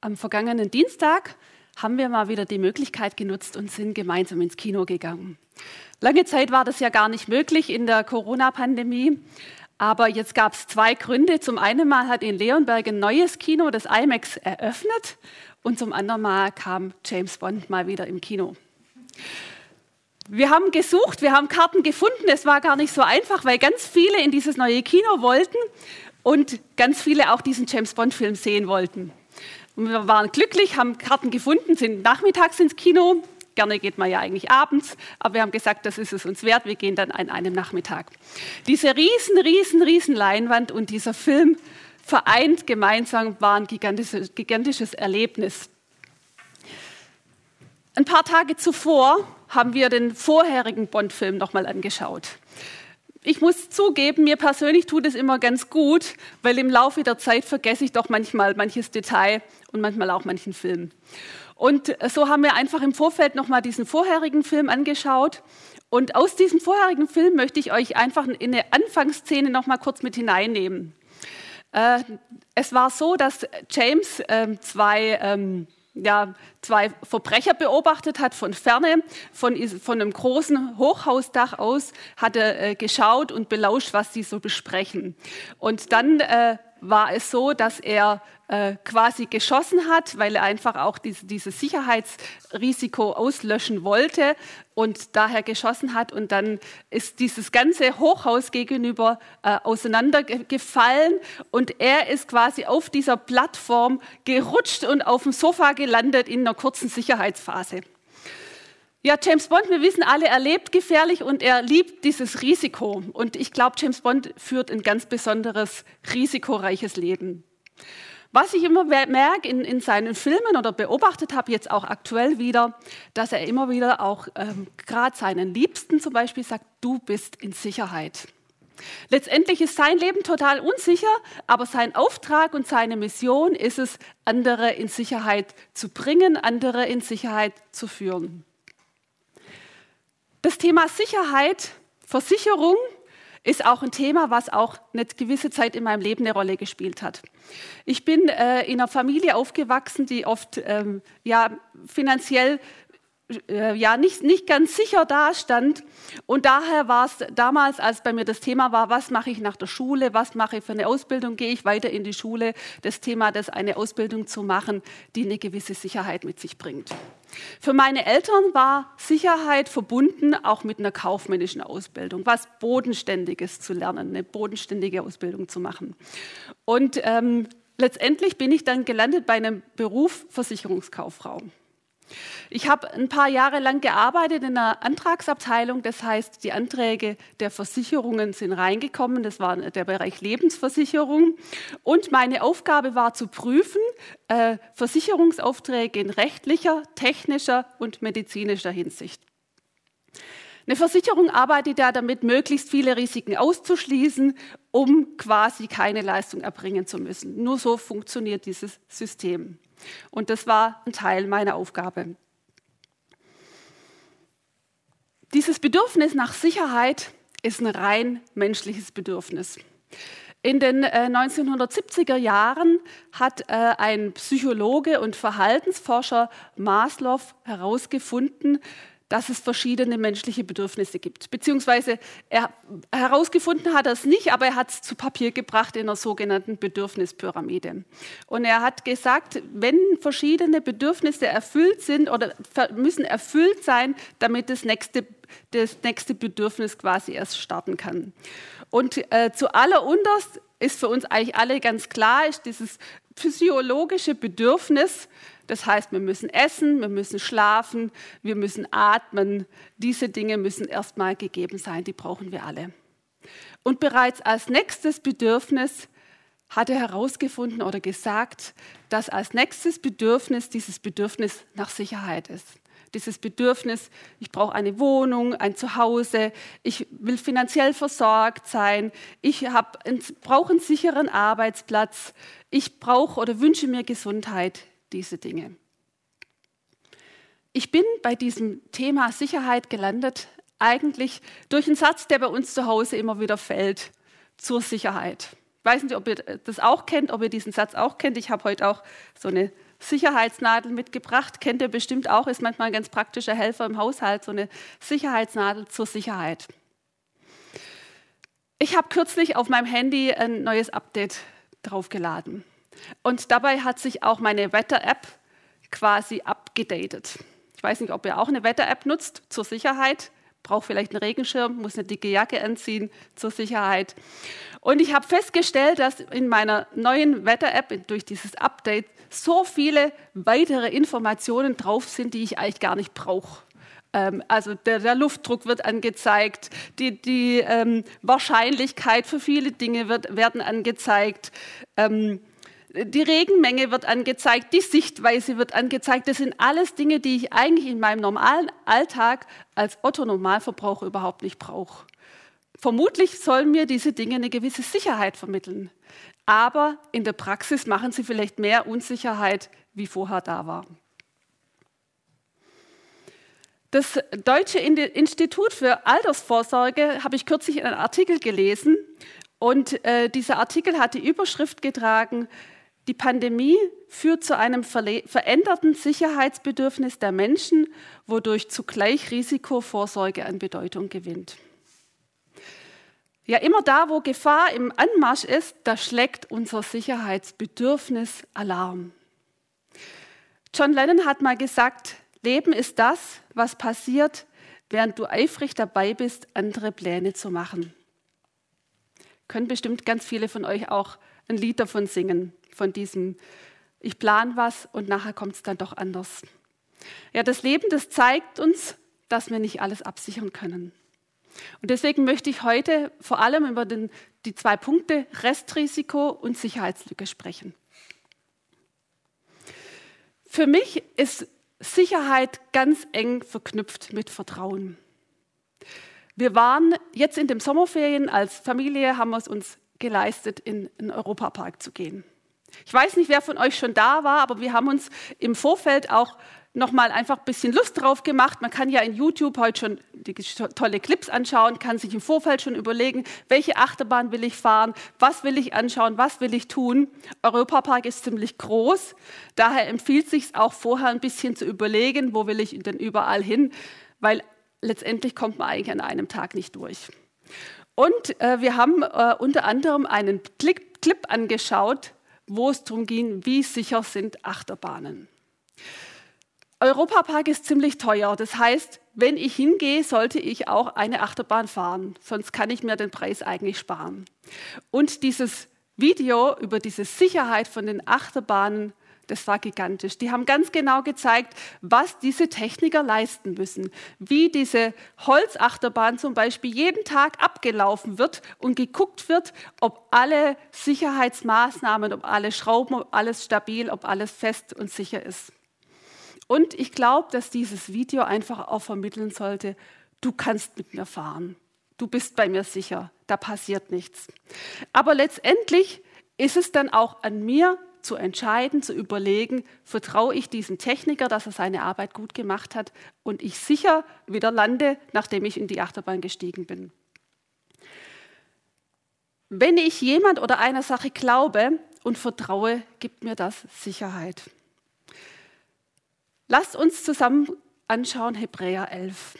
Am vergangenen Dienstag haben wir mal wieder die Möglichkeit genutzt und sind gemeinsam ins Kino gegangen. Lange Zeit war das ja gar nicht möglich in der Corona-Pandemie. Aber jetzt gab es zwei Gründe. Zum einen mal hat in Leonberg ein neues Kino, das IMAX, eröffnet. Und zum anderen mal kam James Bond mal wieder im Kino. Wir haben gesucht, wir haben Karten gefunden. Es war gar nicht so einfach, weil ganz viele in dieses neue Kino wollten und ganz viele auch diesen James Bond-Film sehen wollten. Und wir waren glücklich, haben Karten gefunden, sind nachmittags ins Kino. Gerne geht man ja eigentlich abends, aber wir haben gesagt, das ist es uns wert. Wir gehen dann an einem Nachmittag. Diese riesen, riesen, riesen Leinwand und dieser Film vereint gemeinsam war ein gigantisches, gigantisches Erlebnis. Ein paar Tage zuvor haben wir den vorherigen Bond-Film nochmal angeschaut ich muss zugeben, mir persönlich tut es immer ganz gut, weil im Laufe der Zeit vergesse ich doch manchmal manches Detail und manchmal auch manchen Film. Und so haben wir einfach im Vorfeld nochmal diesen vorherigen Film angeschaut. Und aus diesem vorherigen Film möchte ich euch einfach in eine Anfangsszene nochmal kurz mit hineinnehmen. Äh, es war so, dass James äh, zwei ähm, ja, zwei Verbrecher beobachtet hat von ferne, von, von einem großen Hochhausdach aus, hat er äh, geschaut und belauscht, was sie so besprechen. Und dann äh, war es so, dass er äh, quasi geschossen hat, weil er einfach auch diese, dieses Sicherheitsrisiko auslöschen wollte und daher geschossen hat. Und dann ist dieses ganze Hochhaus gegenüber äh, auseinandergefallen und er ist quasi auf dieser Plattform gerutscht und auf dem Sofa gelandet in einer kurzen Sicherheitsphase. Ja, James Bond, wir wissen alle, er lebt gefährlich und er liebt dieses Risiko. Und ich glaube, James Bond führt ein ganz besonderes, risikoreiches Leben. Was ich immer merke in, in seinen Filmen oder beobachtet habe, jetzt auch aktuell wieder, dass er immer wieder auch ähm, gerade seinen Liebsten zum Beispiel sagt, du bist in Sicherheit. Letztendlich ist sein Leben total unsicher, aber sein Auftrag und seine Mission ist es, andere in Sicherheit zu bringen, andere in Sicherheit zu führen. Das Thema Sicherheit, Versicherung ist auch ein Thema, was auch eine gewisse Zeit in meinem Leben eine Rolle gespielt hat. Ich bin äh, in einer Familie aufgewachsen, die oft ähm, ja, finanziell ja nicht, nicht ganz sicher dastand. Und daher war es damals, als bei mir das Thema war, was mache ich nach der Schule, was mache ich für eine Ausbildung, gehe ich weiter in die Schule, das Thema, das eine Ausbildung zu machen, die eine gewisse Sicherheit mit sich bringt. Für meine Eltern war Sicherheit verbunden auch mit einer kaufmännischen Ausbildung, was Bodenständiges zu lernen, eine bodenständige Ausbildung zu machen. Und ähm, letztendlich bin ich dann gelandet bei einem Beruf Versicherungskauffrau. Ich habe ein paar Jahre lang gearbeitet in einer Antragsabteilung. Das heißt, die Anträge der Versicherungen sind reingekommen. Das war der Bereich Lebensversicherung. Und meine Aufgabe war zu prüfen, äh, Versicherungsaufträge in rechtlicher, technischer und medizinischer Hinsicht. Eine Versicherung arbeitet ja damit, möglichst viele Risiken auszuschließen, um quasi keine Leistung erbringen zu müssen. Nur so funktioniert dieses System. Und das war ein Teil meiner Aufgabe. Dieses Bedürfnis nach Sicherheit ist ein rein menschliches Bedürfnis. In den äh, 1970er Jahren hat äh, ein Psychologe und Verhaltensforscher Maslow herausgefunden, dass es verschiedene menschliche Bedürfnisse gibt. Beziehungsweise er, herausgefunden hat er es nicht, aber er hat es zu Papier gebracht in einer sogenannten Bedürfnispyramide. Und er hat gesagt, wenn verschiedene Bedürfnisse erfüllt sind oder müssen erfüllt sein, damit das nächste, das nächste Bedürfnis quasi erst starten kann. Und äh, zu allerunterst ist für uns eigentlich alle ganz klar, ist dieses physiologische Bedürfnis, das heißt, wir müssen essen, wir müssen schlafen, wir müssen atmen. Diese Dinge müssen erstmal gegeben sein, die brauchen wir alle. Und bereits als nächstes Bedürfnis hat er herausgefunden oder gesagt, dass als nächstes Bedürfnis dieses Bedürfnis nach Sicherheit ist. Dieses Bedürfnis, ich brauche eine Wohnung, ein Zuhause, ich will finanziell versorgt sein, ich brauche einen sicheren Arbeitsplatz, ich brauche oder wünsche mir Gesundheit diese Dinge. Ich bin bei diesem Thema Sicherheit gelandet, eigentlich durch einen Satz, der bei uns zu Hause immer wieder fällt, zur Sicherheit. Ich weiß nicht, ob ihr das auch kennt, ob ihr diesen Satz auch kennt. Ich habe heute auch so eine Sicherheitsnadel mitgebracht. Kennt ihr bestimmt auch, ist manchmal ein ganz praktischer Helfer im Haushalt, so eine Sicherheitsnadel zur Sicherheit. Ich habe kürzlich auf meinem Handy ein neues Update draufgeladen. Und dabei hat sich auch meine Wetter-App quasi abgedatet. Ich weiß nicht, ob ihr auch eine Wetter-App nutzt zur Sicherheit. Braucht vielleicht einen Regenschirm, muss eine dicke Jacke anziehen zur Sicherheit. Und ich habe festgestellt, dass in meiner neuen Wetter-App durch dieses Update so viele weitere Informationen drauf sind, die ich eigentlich gar nicht brauche. Ähm, also der, der, Luftdruck wird angezeigt, die, die ähm, Wahrscheinlichkeit für viele Dinge wird, werden angezeigt. Ähm, die Regenmenge wird angezeigt, die Sichtweise wird angezeigt. Das sind alles Dinge, die ich eigentlich in meinem normalen Alltag als Otto-Normalverbraucher überhaupt nicht brauche. Vermutlich sollen mir diese Dinge eine gewisse Sicherheit vermitteln. Aber in der Praxis machen sie vielleicht mehr Unsicherheit, wie vorher da war. Das Deutsche Institut für Altersvorsorge habe ich kürzlich in einem Artikel gelesen. Und äh, dieser Artikel hat die Überschrift getragen, die Pandemie führt zu einem veränderten Sicherheitsbedürfnis der Menschen, wodurch zugleich Risikovorsorge an Bedeutung gewinnt. Ja, immer da, wo Gefahr im Anmarsch ist, da schlägt unser Sicherheitsbedürfnis Alarm. John Lennon hat mal gesagt, Leben ist das, was passiert, während du eifrig dabei bist, andere Pläne zu machen. Können bestimmt ganz viele von euch auch ein Lied davon singen von diesem, ich plan was und nachher kommt es dann doch anders. Ja, das Leben, das zeigt uns, dass wir nicht alles absichern können. Und deswegen möchte ich heute vor allem über den, die zwei Punkte Restrisiko und Sicherheitslücke sprechen. Für mich ist Sicherheit ganz eng verknüpft mit Vertrauen. Wir waren jetzt in den Sommerferien als Familie, haben wir es uns geleistet, in den Europapark zu gehen. Ich weiß nicht, wer von euch schon da war, aber wir haben uns im Vorfeld auch noch mal einfach ein bisschen Lust drauf gemacht. Man kann ja in YouTube heute schon die tolle Clips anschauen, kann sich im Vorfeld schon überlegen, welche Achterbahn will ich fahren, was will ich anschauen, was will ich tun. Europapark ist ziemlich groß, daher empfiehlt es sich auch vorher ein bisschen zu überlegen, wo will ich denn überall hin, weil letztendlich kommt man eigentlich an einem Tag nicht durch. Und äh, wir haben äh, unter anderem einen Clip, Clip angeschaut, wo es darum ging, wie sicher sind Achterbahnen. Europapark ist ziemlich teuer. Das heißt, wenn ich hingehe, sollte ich auch eine Achterbahn fahren. Sonst kann ich mir den Preis eigentlich sparen. Und dieses Video über diese Sicherheit von den Achterbahnen das war gigantisch. Die haben ganz genau gezeigt, was diese Techniker leisten müssen. Wie diese Holzachterbahn zum Beispiel jeden Tag abgelaufen wird und geguckt wird, ob alle Sicherheitsmaßnahmen, ob alle Schrauben, ob alles stabil, ob alles fest und sicher ist. Und ich glaube, dass dieses Video einfach auch vermitteln sollte, du kannst mit mir fahren. Du bist bei mir sicher. Da passiert nichts. Aber letztendlich ist es dann auch an mir, zu entscheiden, zu überlegen, vertraue ich diesem Techniker, dass er seine Arbeit gut gemacht hat und ich sicher wieder lande, nachdem ich in die Achterbahn gestiegen bin. Wenn ich jemand oder einer Sache glaube und vertraue, gibt mir das Sicherheit. Lasst uns zusammen anschauen Hebräer 11.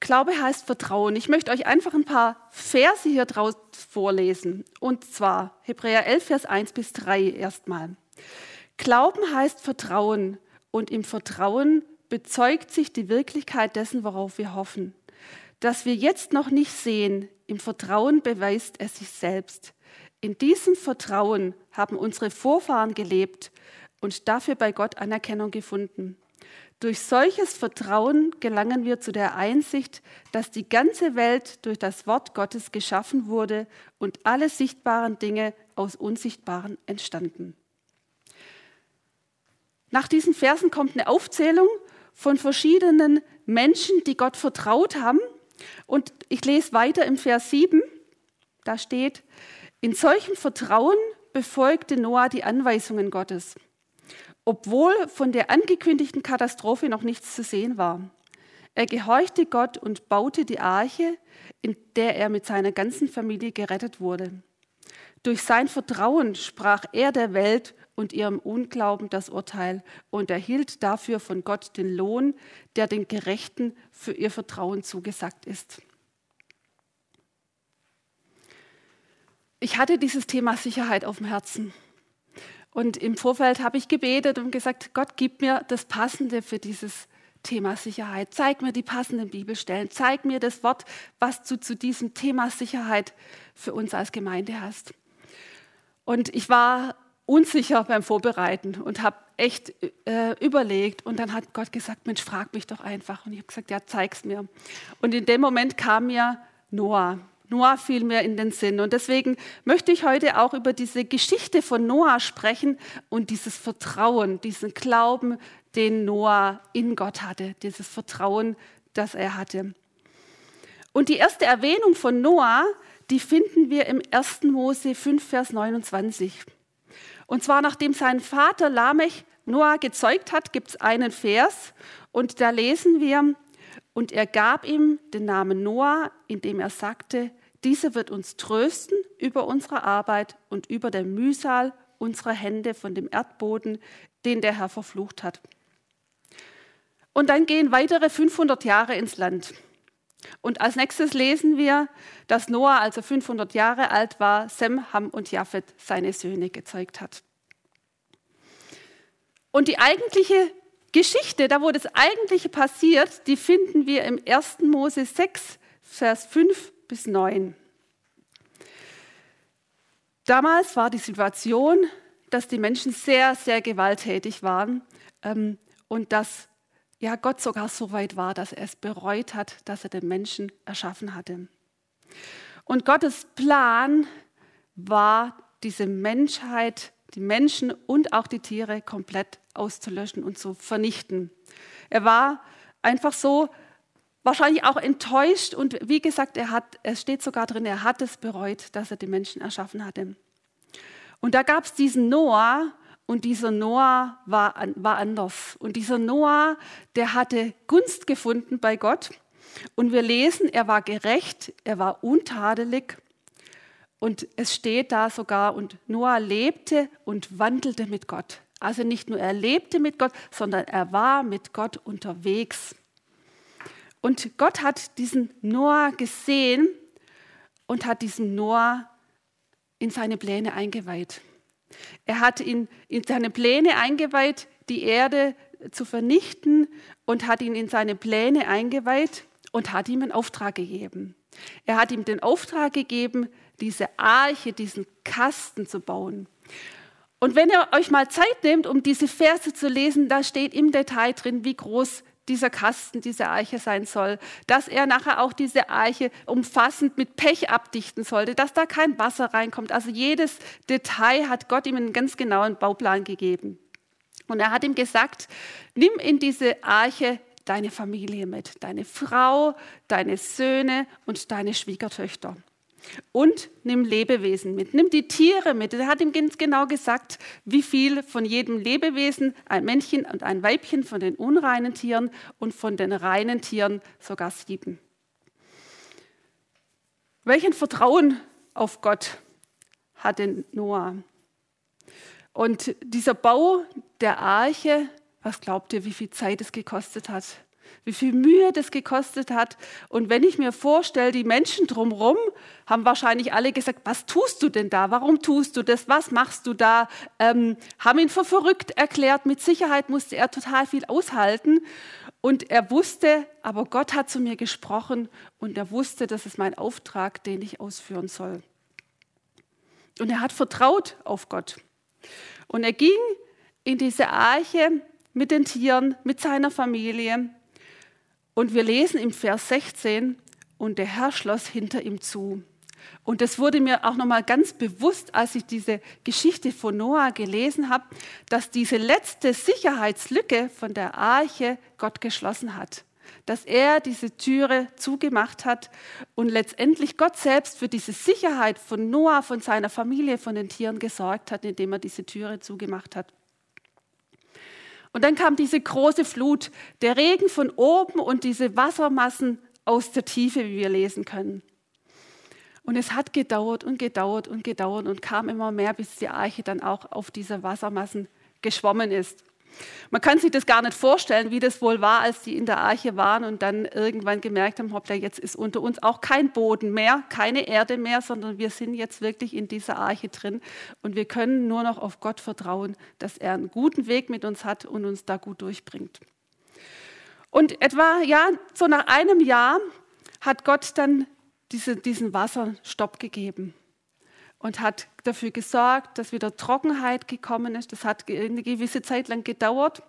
Glaube heißt Vertrauen. Ich möchte euch einfach ein paar Verse hier draus vorlesen. Und zwar Hebräer 11, Vers 1 bis 3 erstmal. Glauben heißt Vertrauen und im Vertrauen bezeugt sich die Wirklichkeit dessen, worauf wir hoffen. Dass wir jetzt noch nicht sehen, im Vertrauen beweist es sich selbst. In diesem Vertrauen haben unsere Vorfahren gelebt und dafür bei Gott Anerkennung gefunden. Durch solches Vertrauen gelangen wir zu der Einsicht, dass die ganze Welt durch das Wort Gottes geschaffen wurde und alle sichtbaren Dinge aus Unsichtbaren entstanden. Nach diesen Versen kommt eine Aufzählung von verschiedenen Menschen, die Gott vertraut haben. Und ich lese weiter im Vers 7. Da steht, in solchem Vertrauen befolgte Noah die Anweisungen Gottes obwohl von der angekündigten Katastrophe noch nichts zu sehen war. Er gehorchte Gott und baute die Arche, in der er mit seiner ganzen Familie gerettet wurde. Durch sein Vertrauen sprach er der Welt und ihrem Unglauben das Urteil und erhielt dafür von Gott den Lohn, der den Gerechten für ihr Vertrauen zugesagt ist. Ich hatte dieses Thema Sicherheit auf dem Herzen. Und im Vorfeld habe ich gebetet und gesagt, Gott, gib mir das Passende für dieses Thema Sicherheit. Zeig mir die passenden Bibelstellen. Zeig mir das Wort, was du zu diesem Thema Sicherheit für uns als Gemeinde hast. Und ich war unsicher beim Vorbereiten und habe echt äh, überlegt. Und dann hat Gott gesagt, Mensch, frag mich doch einfach. Und ich habe gesagt, ja, zeig's mir. Und in dem Moment kam mir Noah. Noah fiel mir in den Sinn. Und deswegen möchte ich heute auch über diese Geschichte von Noah sprechen und dieses Vertrauen, diesen Glauben, den Noah in Gott hatte, dieses Vertrauen, das er hatte. Und die erste Erwähnung von Noah, die finden wir im 1. Mose 5, Vers 29. Und zwar nachdem sein Vater Lamech Noah gezeugt hat, gibt es einen Vers und da lesen wir, und er gab ihm den Namen Noah, indem er sagte, dieser wird uns trösten über unsere Arbeit und über der Mühsal unserer Hände von dem Erdboden, den der Herr verflucht hat. Und dann gehen weitere 500 Jahre ins Land. Und als nächstes lesen wir, dass Noah, als er 500 Jahre alt war, Sem, Ham und Japhet seine Söhne gezeugt hat. Und die eigentliche Geschichte, da wo das eigentliche passiert, die finden wir im 1. Mose 6, Vers 5 bis 9. Damals war die Situation, dass die Menschen sehr, sehr gewalttätig waren ähm, und dass ja Gott sogar so weit war, dass er es bereut hat, dass er den Menschen erschaffen hatte. Und Gottes Plan war, diese Menschheit, die Menschen und auch die Tiere komplett auszulöschen und zu vernichten. Er war einfach so wahrscheinlich auch enttäuscht und wie gesagt, er hat, es steht sogar drin, er hat es bereut, dass er die Menschen erschaffen hatte. Und da gab es diesen Noah und dieser Noah war, war anders. Und dieser Noah, der hatte Gunst gefunden bei Gott. Und wir lesen, er war gerecht, er war untadelig. Und es steht da sogar, und Noah lebte und wandelte mit Gott. Also nicht nur er lebte mit Gott, sondern er war mit Gott unterwegs. Und Gott hat diesen Noah gesehen und hat diesen Noah in seine Pläne eingeweiht. Er hat ihn in seine Pläne eingeweiht, die Erde zu vernichten und hat ihn in seine Pläne eingeweiht und hat ihm einen Auftrag gegeben. Er hat ihm den Auftrag gegeben, diese Arche, diesen Kasten zu bauen. Und wenn ihr euch mal Zeit nehmt, um diese Verse zu lesen, da steht im Detail drin, wie groß dieser Kasten, diese Eiche sein soll, dass er nachher auch diese Eiche umfassend mit Pech abdichten sollte, dass da kein Wasser reinkommt. Also jedes Detail hat Gott ihm einen ganz genauen Bauplan gegeben. Und er hat ihm gesagt, nimm in diese Arche deine Familie mit, deine Frau, deine Söhne und deine Schwiegertöchter. Und nimm Lebewesen mit, nimm die Tiere mit. Er hat ihm ganz genau gesagt, wie viel von jedem Lebewesen, ein Männchen und ein Weibchen von den unreinen Tieren und von den reinen Tieren sogar sieben. Welchen Vertrauen auf Gott hatte Noah? Und dieser Bau der Arche, was glaubt ihr, wie viel Zeit es gekostet hat? Wie viel Mühe das gekostet hat. Und wenn ich mir vorstelle, die Menschen drumherum haben wahrscheinlich alle gesagt, was tust du denn da? Warum tust du das? Was machst du da? Ähm, haben ihn für verrückt erklärt. Mit Sicherheit musste er total viel aushalten. Und er wusste, aber Gott hat zu mir gesprochen und er wusste, das ist mein Auftrag, den ich ausführen soll. Und er hat vertraut auf Gott. Und er ging in diese Arche mit den Tieren, mit seiner Familie. Und wir lesen im Vers 16, und der Herr schloss hinter ihm zu. Und das wurde mir auch nochmal ganz bewusst, als ich diese Geschichte von Noah gelesen habe, dass diese letzte Sicherheitslücke von der Arche Gott geschlossen hat. Dass er diese Türe zugemacht hat und letztendlich Gott selbst für diese Sicherheit von Noah, von seiner Familie, von den Tieren gesorgt hat, indem er diese Türe zugemacht hat. Und dann kam diese große Flut, der Regen von oben und diese Wassermassen aus der Tiefe, wie wir lesen können. Und es hat gedauert und gedauert und gedauert und kam immer mehr, bis die Arche dann auch auf diese Wassermassen geschwommen ist. Man kann sich das gar nicht vorstellen, wie das wohl war, als die in der Arche waren und dann irgendwann gemerkt haben, hoppla, jetzt ist unter uns auch kein Boden mehr, keine Erde mehr, sondern wir sind jetzt wirklich in dieser Arche drin und wir können nur noch auf Gott vertrauen, dass er einen guten Weg mit uns hat und uns da gut durchbringt. Und etwa, ja, so nach einem Jahr hat Gott dann diese, diesen Wasserstopp gegeben und hat dafür gesorgt, dass wieder Trockenheit gekommen ist. Das hat eine gewisse Zeit lang gedauert,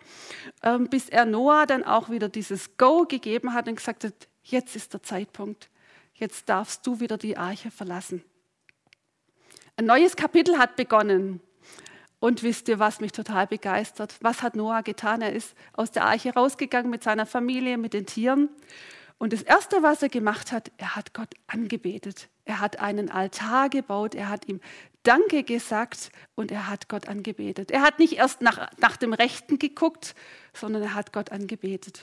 ähm, bis er Noah dann auch wieder dieses Go gegeben hat und gesagt hat, jetzt ist der Zeitpunkt, jetzt darfst du wieder die Arche verlassen. Ein neues Kapitel hat begonnen. Und wisst ihr, was mich total begeistert? Was hat Noah getan? Er ist aus der Arche rausgegangen mit seiner Familie, mit den Tieren. Und das Erste, was er gemacht hat, er hat Gott angebetet. Er hat einen Altar gebaut, er hat ihm Danke gesagt und er hat Gott angebetet. Er hat nicht erst nach, nach dem Rechten geguckt, sondern er hat Gott angebetet.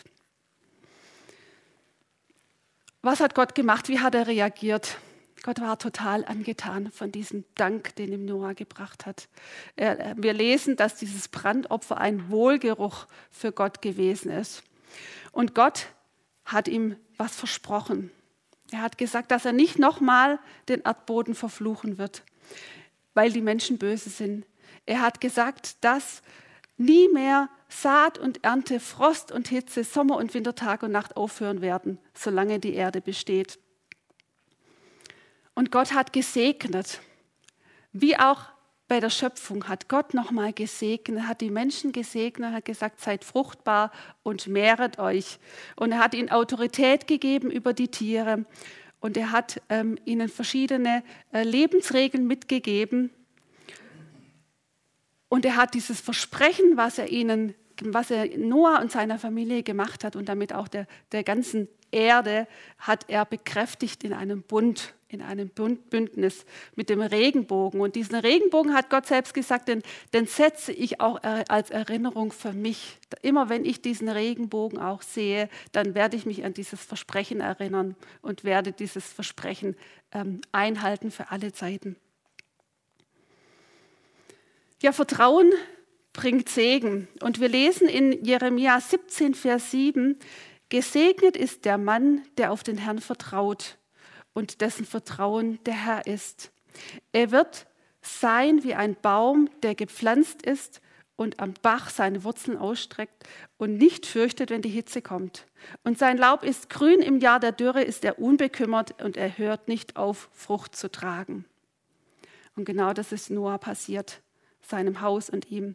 Was hat Gott gemacht? Wie hat er reagiert? Gott war total angetan von diesem Dank, den ihm Noah gebracht hat. Wir lesen, dass dieses Brandopfer ein Wohlgeruch für Gott gewesen ist. Und Gott hat ihm was versprochen. Er hat gesagt, dass er nicht nochmal den Erdboden verfluchen wird, weil die Menschen böse sind. Er hat gesagt, dass nie mehr Saat und Ernte, Frost und Hitze, Sommer und Winter, Tag und Nacht aufhören werden, solange die Erde besteht. Und Gott hat gesegnet, wie auch bei der Schöpfung hat Gott nochmal gesegnet, hat die Menschen gesegnet, hat gesagt, seid fruchtbar und mehret euch. Und er hat ihnen Autorität gegeben über die Tiere und er hat ähm, ihnen verschiedene äh, Lebensregeln mitgegeben. Und er hat dieses Versprechen, was er ihnen, was er Noah und seiner Familie gemacht hat und damit auch der, der ganzen Erde, hat er bekräftigt in einem Bund in einem Bündnis mit dem Regenbogen. Und diesen Regenbogen hat Gott selbst gesagt, den, den setze ich auch als Erinnerung für mich. Immer wenn ich diesen Regenbogen auch sehe, dann werde ich mich an dieses Versprechen erinnern und werde dieses Versprechen ähm, einhalten für alle Zeiten. Ja, Vertrauen bringt Segen. Und wir lesen in Jeremia 17, Vers 7, Gesegnet ist der Mann, der auf den Herrn vertraut und dessen Vertrauen der Herr ist. Er wird sein wie ein Baum, der gepflanzt ist und am Bach seine Wurzeln ausstreckt und nicht fürchtet, wenn die Hitze kommt. Und sein Laub ist grün, im Jahr der Dürre ist er unbekümmert und er hört nicht auf, Frucht zu tragen. Und genau das ist Noah passiert, seinem Haus und ihm.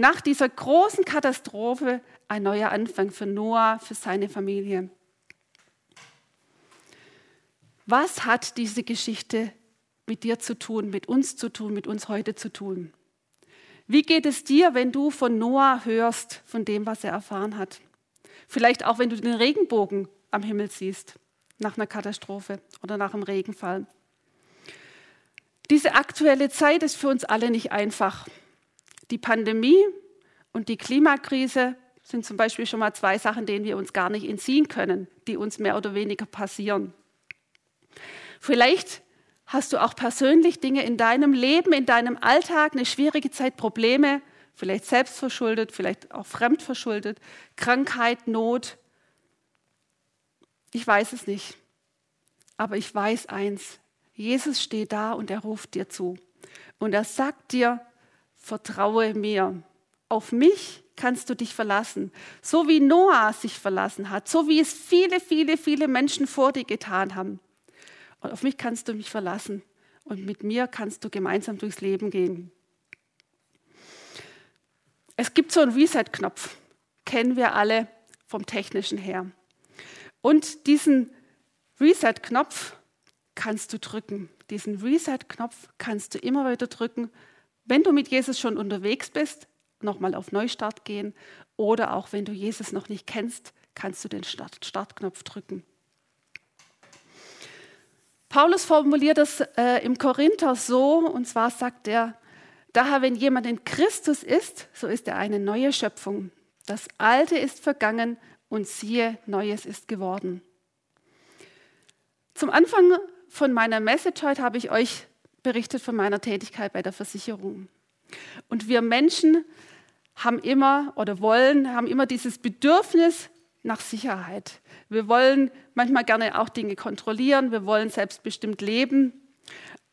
Nach dieser großen Katastrophe ein neuer Anfang für Noah, für seine Familie. Was hat diese Geschichte mit dir zu tun, mit uns zu tun, mit uns heute zu tun? Wie geht es dir, wenn du von Noah hörst, von dem, was er erfahren hat? Vielleicht auch, wenn du den Regenbogen am Himmel siehst, nach einer Katastrophe oder nach einem Regenfall. Diese aktuelle Zeit ist für uns alle nicht einfach. Die Pandemie und die Klimakrise sind zum Beispiel schon mal zwei Sachen, denen wir uns gar nicht entziehen können, die uns mehr oder weniger passieren. Vielleicht hast du auch persönlich Dinge in deinem Leben, in deinem Alltag, eine schwierige Zeit, Probleme, vielleicht selbstverschuldet, vielleicht auch fremdverschuldet, Krankheit, Not. Ich weiß es nicht. Aber ich weiß eins. Jesus steht da und er ruft dir zu. Und er sagt dir, vertraue mir. Auf mich kannst du dich verlassen. So wie Noah sich verlassen hat, so wie es viele, viele, viele Menschen vor dir getan haben. Und auf mich kannst du mich verlassen. Und mit mir kannst du gemeinsam durchs Leben gehen. Es gibt so einen Reset-Knopf, kennen wir alle vom technischen her. Und diesen Reset-Knopf kannst du drücken. Diesen Reset-Knopf kannst du immer wieder drücken, wenn du mit Jesus schon unterwegs bist, nochmal auf Neustart gehen oder auch wenn du Jesus noch nicht kennst, kannst du den Start Startknopf drücken. Paulus formuliert das äh, im Korinther so, und zwar sagt er, daher, wenn jemand in Christus ist, so ist er eine neue Schöpfung. Das Alte ist vergangen und siehe, Neues ist geworden. Zum Anfang von meiner Message heute habe ich euch berichtet von meiner Tätigkeit bei der Versicherung. Und wir Menschen haben immer oder wollen, haben immer dieses Bedürfnis nach Sicherheit. Wir wollen manchmal gerne auch Dinge kontrollieren, wir wollen selbstbestimmt leben.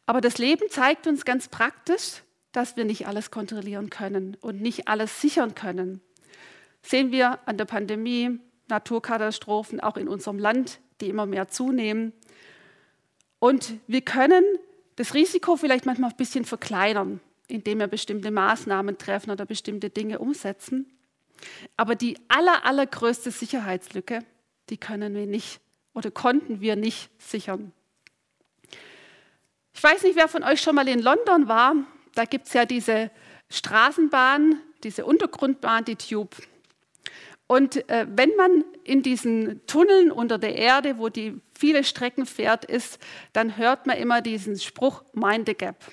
Aber das Leben zeigt uns ganz praktisch, dass wir nicht alles kontrollieren können und nicht alles sichern können. Sehen wir an der Pandemie, Naturkatastrophen, auch in unserem Land, die immer mehr zunehmen. Und wir können das Risiko vielleicht manchmal ein bisschen verkleinern, indem wir bestimmte Maßnahmen treffen oder bestimmte Dinge umsetzen. Aber die aller, allergrößte Sicherheitslücke, die können wir nicht oder konnten wir nicht sichern. Ich weiß nicht, wer von euch schon mal in London war. Da gibt es ja diese Straßenbahn, diese Untergrundbahn, die Tube. Und äh, wenn man in diesen Tunneln unter der Erde, wo die viele Strecken fährt, ist, dann hört man immer diesen Spruch Mind the Gap.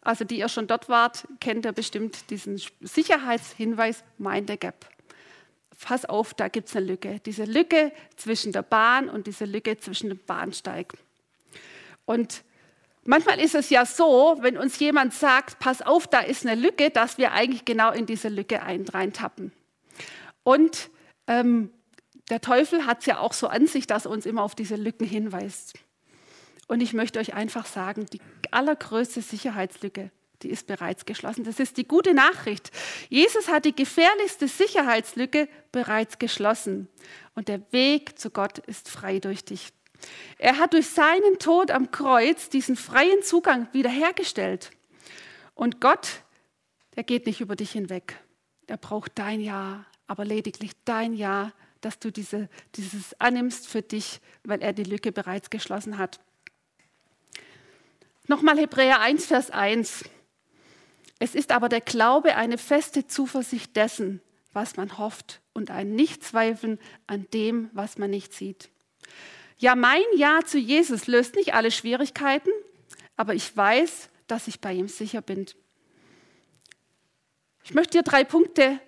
Also die ihr schon dort wart, kennt ihr bestimmt diesen Sicherheitshinweis Mind the Gap. Pass auf, da gibt es eine Lücke. Diese Lücke zwischen der Bahn und diese Lücke zwischen dem Bahnsteig. Und manchmal ist es ja so, wenn uns jemand sagt, pass auf, da ist eine Lücke, dass wir eigentlich genau in diese Lücke reintappen. Und ähm, der Teufel hat es ja auch so an sich, dass er uns immer auf diese Lücken hinweist. Und ich möchte euch einfach sagen, die allergrößte Sicherheitslücke, die ist bereits geschlossen. Das ist die gute Nachricht. Jesus hat die gefährlichste Sicherheitslücke bereits geschlossen. Und der Weg zu Gott ist frei durch dich. Er hat durch seinen Tod am Kreuz diesen freien Zugang wiederhergestellt. Und Gott, der geht nicht über dich hinweg. Er braucht dein Ja, aber lediglich dein Ja, dass du diese, dieses annimmst für dich, weil er die Lücke bereits geschlossen hat. Nochmal Hebräer 1, Vers 1. Es ist aber der Glaube eine feste Zuversicht dessen, was man hofft und ein Nichtzweifeln an dem, was man nicht sieht. Ja, mein Ja zu Jesus löst nicht alle Schwierigkeiten, aber ich weiß, dass ich bei ihm sicher bin. Ich möchte dir drei Punkte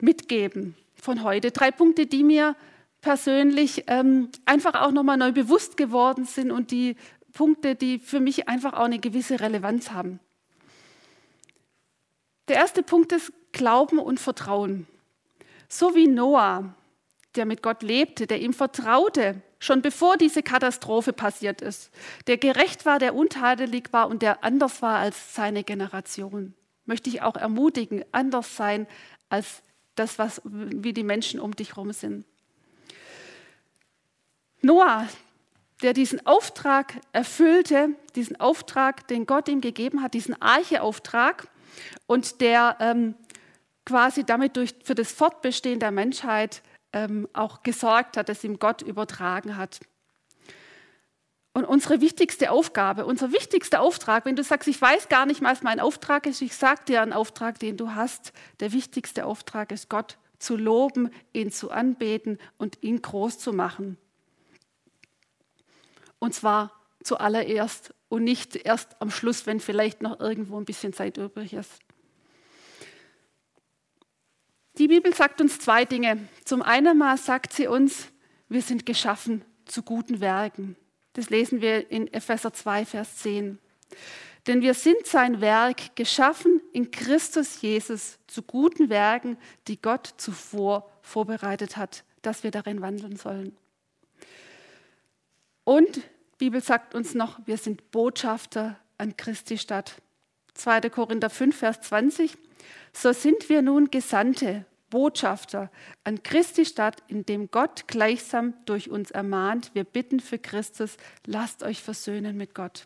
mitgeben von heute. Drei Punkte, die mir persönlich ähm, einfach auch nochmal neu bewusst geworden sind und die Punkte, die für mich einfach auch eine gewisse Relevanz haben. Der erste Punkt ist Glauben und Vertrauen. So wie Noah, der mit Gott lebte, der ihm vertraute, schon bevor diese Katastrophe passiert ist, der gerecht war, der untadelig war und der anders war als seine Generation. Möchte ich auch ermutigen, anders sein als das, was, wie die Menschen um dich herum sind. Noah, der diesen Auftrag erfüllte, diesen Auftrag, den Gott ihm gegeben hat, diesen Archeauftrag und der ähm, quasi damit durch, für das Fortbestehen der Menschheit ähm, auch gesorgt hat, das ihm Gott übertragen hat. Und unsere wichtigste Aufgabe, unser wichtigster Auftrag, wenn du sagst, ich weiß gar nicht, was mein Auftrag ist, ich sage dir einen Auftrag, den du hast. Der wichtigste Auftrag ist, Gott zu loben, ihn zu anbeten und ihn groß zu machen. Und zwar zuallererst und nicht erst am Schluss, wenn vielleicht noch irgendwo ein bisschen Zeit übrig ist. Die Bibel sagt uns zwei Dinge. Zum einen mal sagt sie uns, wir sind geschaffen zu guten Werken. Das lesen wir in Epheser 2, Vers 10. Denn wir sind sein Werk, geschaffen in Christus Jesus zu guten Werken, die Gott zuvor vorbereitet hat, dass wir darin wandeln sollen. Und die Bibel sagt uns noch, wir sind Botschafter an Christi Stadt. 2. Korinther 5, Vers 20. So sind wir nun Gesandte Botschafter an Christi Stadt, in dem Gott gleichsam durch uns ermahnt. Wir bitten für Christus, lasst euch versöhnen mit Gott.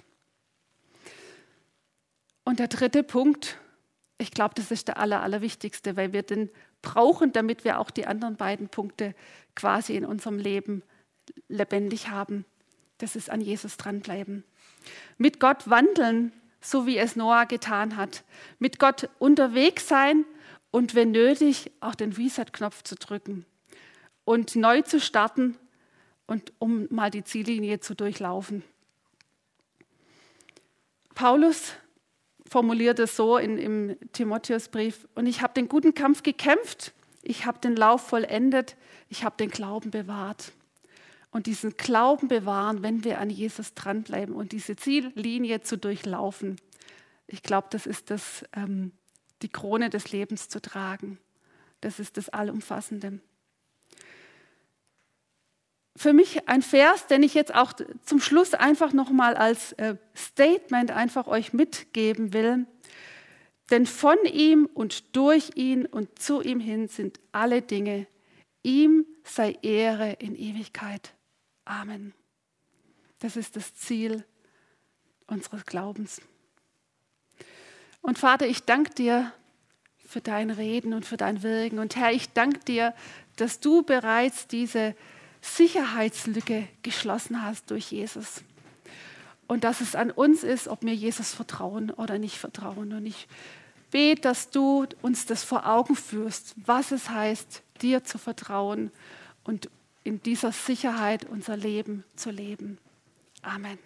Und der dritte Punkt, ich glaube, das ist der aller, allerwichtigste, weil wir den brauchen, damit wir auch die anderen beiden Punkte quasi in unserem Leben lebendig haben. Das ist an Jesus dranbleiben. Mit Gott wandeln, so wie es Noah getan hat. Mit Gott unterwegs sein und wenn nötig auch den Reset-Knopf zu drücken und neu zu starten und um mal die Ziellinie zu durchlaufen. Paulus formuliert es so in, im Timotheusbrief, und ich habe den guten Kampf gekämpft, ich habe den Lauf vollendet, ich habe den Glauben bewahrt. und diesen Glauben bewahren, wenn wir an Jesus dranbleiben und diese Ziellinie zu durchlaufen. Ich glaube, das ist das, ähm, die Krone des Lebens zu tragen. Das ist das Allumfassende. Für mich ein Vers, den ich jetzt auch zum Schluss einfach nochmal als äh, Statement einfach euch mitgeben will. Denn von ihm und durch ihn und zu ihm hin sind alle Dinge. Ihm sei Ehre in Ewigkeit. Amen. Das ist das Ziel unseres Glaubens. Und Vater, ich danke dir für dein Reden und für dein Wirken. Und Herr, ich danke dir, dass du bereits diese Sicherheitslücke geschlossen hast durch Jesus. Und dass es an uns ist, ob wir Jesus vertrauen oder nicht vertrauen. Und ich bete, dass du uns das vor Augen führst, was es heißt, dir zu vertrauen und in dieser Sicherheit unser Leben zu leben. Amen.